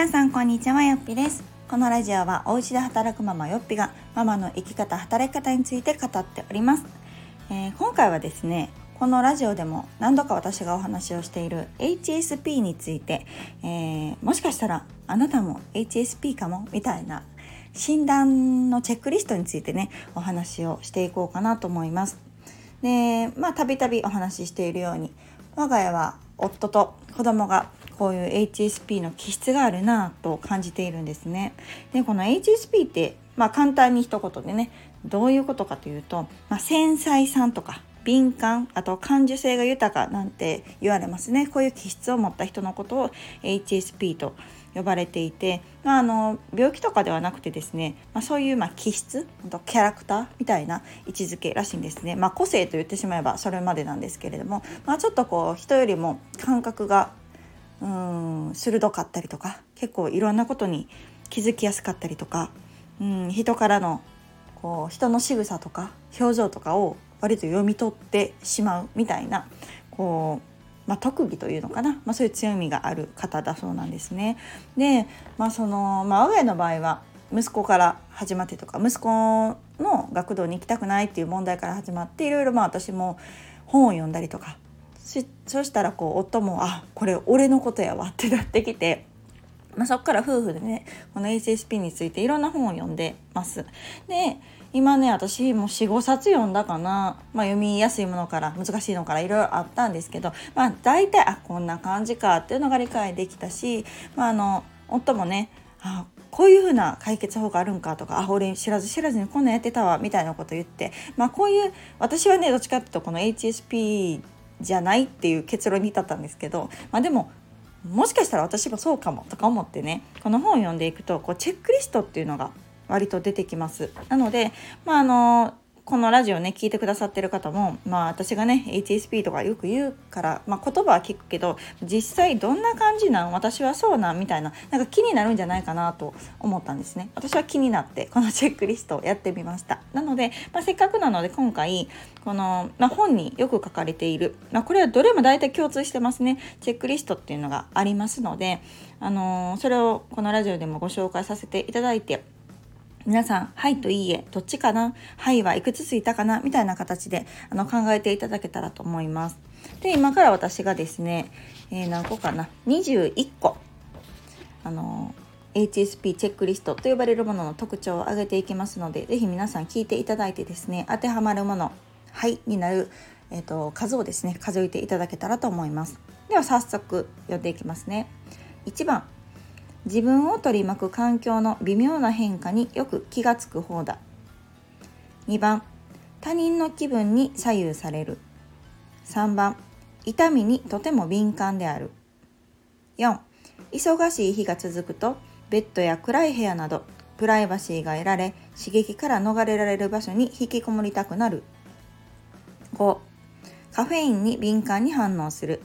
皆さんこんにちはよっぴです。このラジオはお家で働くママよっぴがママの生き方働き方について語っております、えー、今回はですねこのラジオでも何度か私がお話をしている HSP について、えー、もしかしたらあなたも HSP かもみたいな診断のチェックリストについてねお話をしていこうかなと思います。でまあたびたびお話ししているように我が家は夫と子供がこういう HSP の気質があるなと感じているんですね。でこの HSP ってまあ簡単に一言でねどういうことかというと、まあ、繊細さんとか敏感あと感受性が豊かなんて言われますねこういう気質を持った人のことを HSP と呼ばれていて、まあ、あの病気とかではなくてですね、まあ、そういうまあ気質キャラクターみたいな位置づけらしいんですね、まあ、個性と言ってしまえばそれまでなんですけれども、まあ、ちょっとこう人よりも感覚がうん鋭かったりとか結構いろんなことに気づきやすかったりとか、うん、人からのこう人の仕草とか表情とかを割と読み取ってしまうみたいなこう、まあ、特技というのかな、まあ、そういう強みがある方だそうなんですね。で、まあそのまあ、我が家の場合は息子から始まってとか息子の学童に行きたくないっていう問題から始まっていろいろまあ私も本を読んだりとかしそしたらこう夫も「あこれ俺のことやわ」ってなってきて。まあ、そこから夫婦でねこの HSP についていろんな本を読んでます。で今ね私もう45冊読んだかな、まあ、読みやすいものから難しいのからいろいろあったんですけど、まあ、大体あこんな感じかっていうのが理解できたし、まあ、あの夫もねあこういう風な解決法があるんかとかあ俺知らず知らずにこんなんやってたわみたいなこと言って、まあ、こういう私はねどっちかっていうとこの HSP じゃないっていう結論に至ったんですけど、まあ、でももしかしたら私もそうかもとか思ってねこの本を読んでいくとこうチェックリストっていうのが割と出てきます。なので、まあ、あのこのラジオね聞いてくださってる方もまあ私がね HSP とかよく言うから、まあ、言葉は聞くけど実際どんな感じなん？私はそうなんみたいななんか気になるんじゃないかなと思ったんですね。私は気になってこのチェックリストをやってみました。なので、まあ、せっかくなので今回この、まあ、本によく書かれている、まあ、これはどれも大体共通してますね。チェックリストっていうのがありますので、あのー、それをこのラジオでもご紹介させていただいて皆さん、はいといいえ、どっちかな？はいはいくつついたかな？みたいな形であの考えていただけたらと思います。で、今から私がですね、えー、何個かな ?21 個、あの、HSP チェックリストと呼ばれるものの特徴を挙げていきますので、是非皆さん聞いていただいてですね、当てはまるもの、はいになる、えーと、数をですね、数えていただけたらと思います。では早速読んでいきますね。1番、自分を取り巻く環境の微妙な変化によく気がつく方だ。2番他人の気分に左右される。3番痛みにとても敏感である。4忙しい日が続くとベッドや暗い部屋などプライバシーが得られ刺激から逃れられる場所に引きこもりたくなる。5カフェインに敏感に反応する。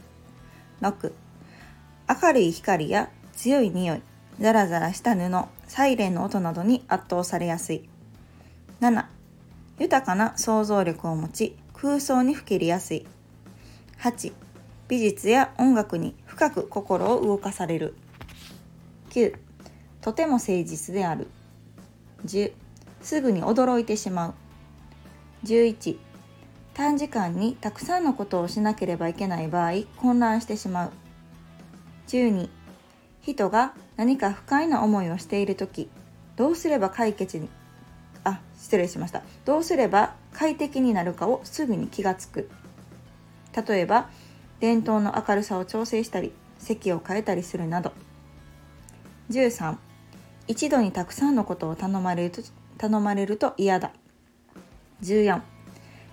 6明るい光や強い匂い、ザラザラした布、サイレンの音などに圧倒されやすい。7. 豊かな想像力を持ち、空想にふけりやすい。8. 美術や音楽に深く心を動かされる。9. とても誠実である。10. すぐに驚いてしまう。11. 短時間にたくさんのことをしなければいけない場合混乱してしまう。12人が何か不快な思いをしている時どうすれば解決にあ失礼しました。どうすれば快適になるかをすぐに気がつく。例えば電灯の明るさを調整したり席を変えたりするなど。13一度にたくさんのことを頼まれると頼まれると嫌だ。14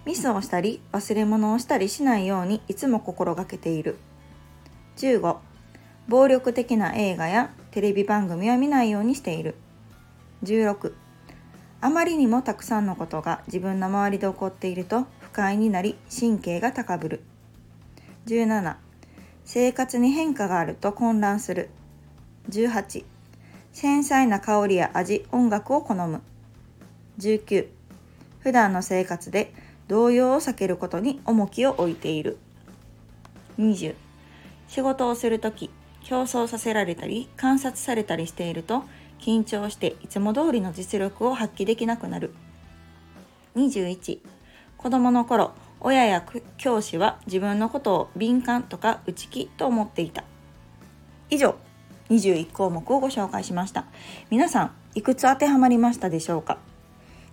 ミスをしたり忘れ物をしたりしないようにいつも心がけている。15暴力的な映画やテレビ番組は見ないようにしている。16あまりにもたくさんのことが自分の周りで起こっていると不快になり神経が高ぶる。17生活に変化があると混乱する。18繊細な香りや味音楽を好む。19普段の生活で動揺を避けることに重きを置いている。20仕事をするとき競争させられたり観察されたりしていると緊張していつも通りの実力を発揮できなくなる。21子供の頃親や教師は自分のことを敏感とか内気と思っていた。以上21項目をご紹介しました。皆さんいくつ当てはまりましたでしょうか？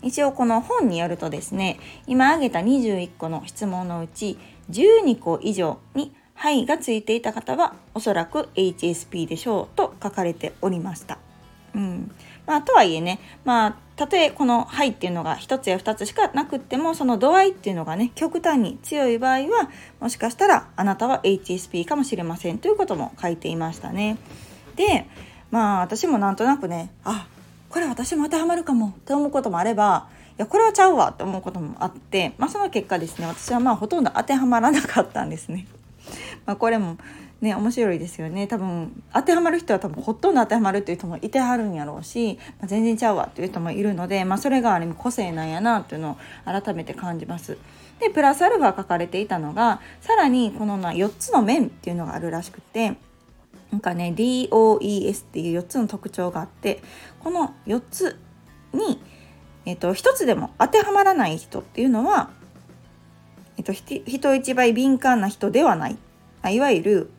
一応この本によるとですね今挙げた21個の質問のうち12個以上に「はい」がついていた方はおそらく HSP でしょうと書かれておりました。うんまあ、とはいえね、まあ、たとえこの「はい」っていうのが1つや2つしかなくってもその度合いっていうのがね極端に強い場合はもしかしたらあなたは HSP かもしれませんということも書いていましたね。でまあ私もなんとなくねあこれ私も当てはまるかもって思うこともあればいやこれはちゃうわって思うこともあって、まあ、その結果ですね私はまあほとんど当てはまらなかったんですね。まあ、これもね面白いですよね多分当てはまる人は多分ほとんど当てはまるっていう人もいてはるんやろうし、まあ、全然ちゃうわっていう人もいるので、まあ、それがある意味個性なんやなっていうのを改めて感じます。でプラスアルファ書かれていたのがさらにこのな4つの面っていうのがあるらしくてなんかね DOES っていう4つの特徴があってこの4つに、えっと、1つでも当てはまらない人っていうのは、えっと、人一倍敏感な人ではないいわゆる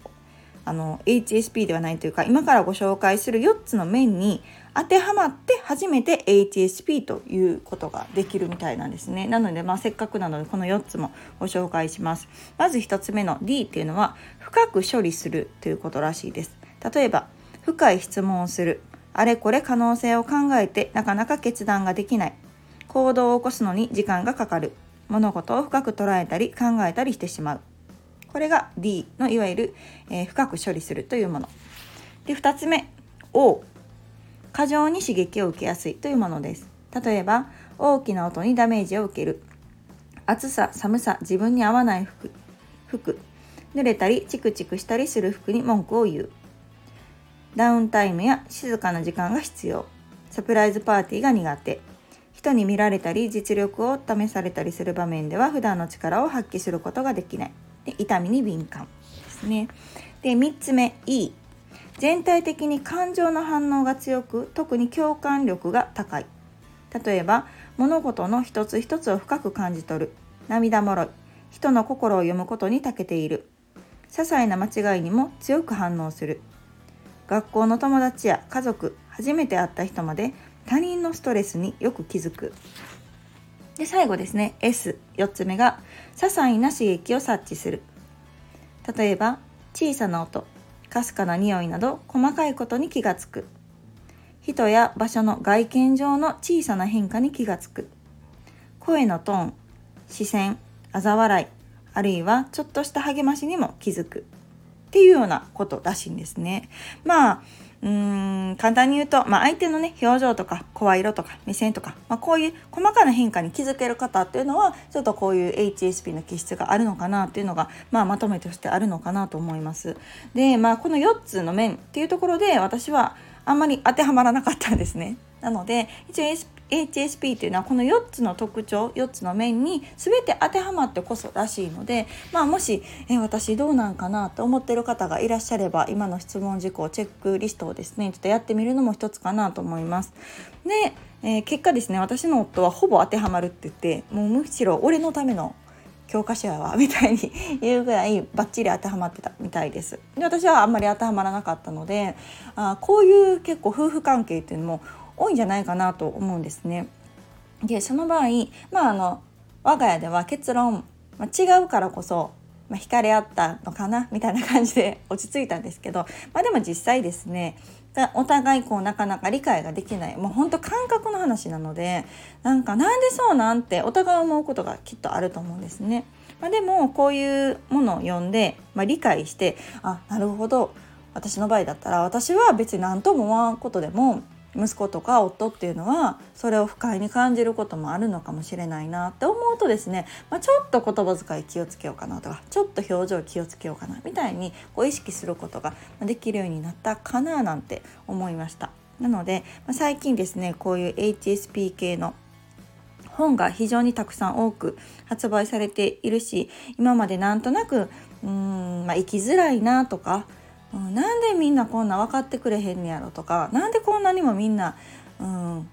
あの HSP ではないというか今からご紹介する4つの面に当てはまって初めて HSP ということができるみたいなんですね。なので、まあ、せっかくなのでこの4つもご紹介します。まず1つ目の D っていうのは深く処理するということらしいです。例えば深い質問をする。あれこれ可能性を考えてなかなか決断ができない。行動を起こすのに時間がかかる。物事を深く捉えたり考えたりしてしまう。これが D のいわゆる、えー、深く処理するというもの。で2つ目 O 過剰に刺激を受けやすいというものです。例えば大きな音にダメージを受ける。暑さ寒さ自分に合わない服。服。濡れたりチクチクしたりする服に文句を言う。ダウンタイムや静かな時間が必要。サプライズパーティーが苦手。人に見られたり実力を試されたりする場面では普段の力を発揮することができない。で痛みに敏感ですね。で3つ目 E 全体的に感情の反応が強く特に共感力が高い。例えば物事の一つ一つを深く感じ取る。涙もろい。人の心を読むことに長けている。些細な間違いにも強く反応する。学校の友達や家族初めて会った人まで他人のストレスによく気づく。で最後ですね。S4 つ目が些細な刺激を察知する。例えば小さな音かすかな匂いなど細かいことに気がつく。人や場所の外見上の小さな変化に気がつく。声のトーン視線嘲笑いあるいはちょっとした励ましにも気づく。っていうようなことらしいんですね。まあうーん簡単に言うと、まあ、相手のね表情とか声色とか目線とか、まあ、こういう細かな変化に気づける方っていうのはちょっとこういう HSP の気質があるのかなっていうのが、まあ、まとめとしてあるのかなと思います。で、まあ、この4つの面っていうところで私はあんまり当てはまらなかったんですね。なので一応 HSP っていうのはこの4つの特徴4つの面に全て当てはまってこそらしいので、まあ、もしえ私どうなんかなと思ってる方がいらっしゃれば今の質問事項チェックリストをですねちょっとやってみるのも一つかなと思います。で、えー、結果ですね私の夫はほぼ当てはまるって言ってもうむしろ俺のための教科書やわみたいに言うぐらいバッチリ当てはまってたみたいですで私はあんまり当てはまらなかったのであこういう結構夫婦関係っていうのも多いんじゃないかなと思うんですね。でその場合まああの我が家では結論、まあ、違うからこそ、まあ、惹かれ合ったのかなみたいな感じで 落ち着いたんですけど、まあ、でも実際ですねお互いこうなかなか理解ができないもうほんと感覚の話なのでなんかなんでそうなんてお互い思うことがきっとあると思うんですね。まあ、でもこういうものを読んで、まあ、理解してあなるほど私の場合だったら私は別に何とも思わんことでも息子とか夫っていうのはそれを不快に感じることもあるのかもしれないなって思うとですね、まあ、ちょっと言葉遣い気をつけようかなとかちょっと表情気をつけようかなみたいにこう意識することができるようになったかななんて思いました。なので、まあ、最近ですねこういう HSP 系の本が非常にたくさん多く発売されているし今までなんとなくうーん、まあ、生きづらいなとかうん、なんでみんなこんな分かってくれへんねやろとか何でこんなにもみんな、うん、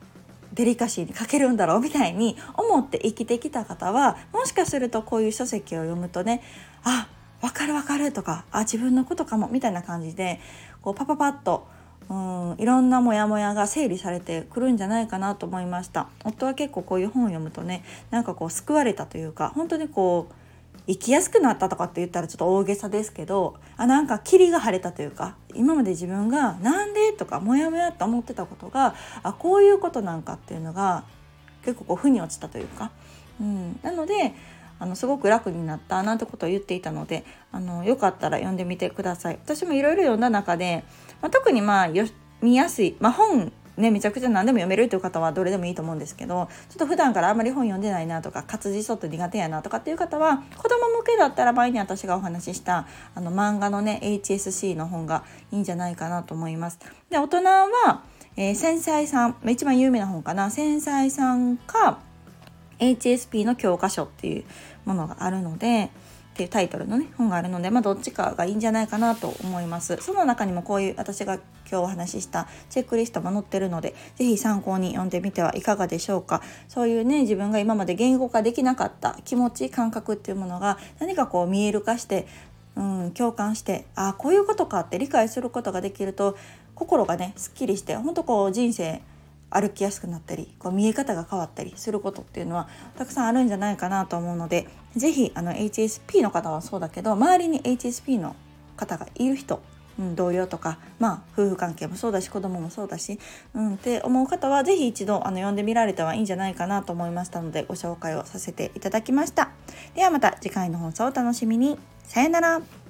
デリカシーに欠けるんだろうみたいに思って生きてきた方はもしかするとこういう書籍を読むとねあ分かる分かるとかあ自分のことかもみたいな感じでこうパパパッとうんいろんなモヤモヤが整理されてくるんじゃないかなと思いました。夫は結構こういう本を読むとねなんかこう救われたというか本当にこう生きやすくなったとかって言ったらちょっと大げさですけどあなんか霧が晴れたというか今まで自分が「なんで?」とかモヤモヤと思ってたことがあこういうことなんかっていうのが結構こう負に落ちたというか、うん、なのであのすごく楽になったなんてことを言っていたのであのよかったら読んでみてください。私もいろいろ読んだ中で、まあ、特にまあよ見やすい、まあ、本ね、めちゃくちゃ何でも読めるという方はどれでもいいと思うんですけどちょっと普段からあんまり本読んでないなとか活字ちょっと苦手やなとかっていう方は子供向けだったら前に私がお話ししたあの漫画のね HSC の本がいいんじゃないかなと思います。で大人は、えー、繊細さん一番有名な本かな繊細さんか HSP の教科書っていうものがあるのでっていうタイトルのね本があるので、まあ、どっちかがいいんじゃないかなと思います。その中にもこういう私が今日お話ししたチェックリストも載ってるので是非参考に読んでみてはいかがでしょうか。そういうね自分が今まで言語化できなかった気持ち感覚っていうものが何かこう見える化してうん、共感してああこういうことかって理解することができると心がねすっきりして本当こう人生歩きやすくなったりこう見え方が変わったりすることっていうのはたくさんあるんじゃないかなと思うので是非 HSP の方はそうだけど周りに HSP の方がいる人、うん、同僚とか、まあ、夫婦関係もそうだし子供もそうだし、うん、って思う方は是非一度あの読んでみられてはいいんじゃないかなと思いましたのでご紹介をさせていただきました。ではまた次回の放送をお楽しみに。さよなら。